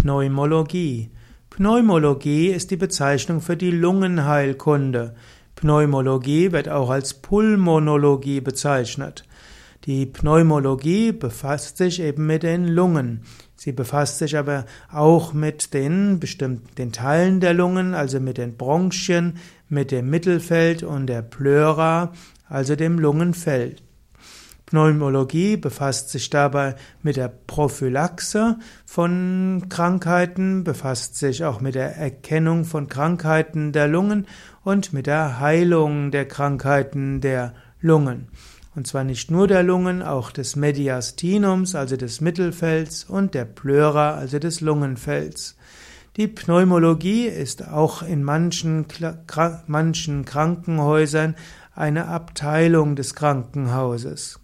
Pneumologie. Pneumologie ist die Bezeichnung für die Lungenheilkunde. Pneumologie wird auch als Pulmonologie bezeichnet. Die Pneumologie befasst sich eben mit den Lungen. Sie befasst sich aber auch mit den bestimmten den Teilen der Lungen, also mit den Bronchien, mit dem Mittelfeld und der Pleura, also dem Lungenfell. Pneumologie befasst sich dabei mit der Prophylaxe von Krankheiten, befasst sich auch mit der Erkennung von Krankheiten der Lungen und mit der Heilung der Krankheiten der Lungen. Und zwar nicht nur der Lungen, auch des Mediastinums, also des Mittelfells, und der Pleura, also des Lungenfells. Die Pneumologie ist auch in manchen, manchen Krankenhäusern eine Abteilung des Krankenhauses.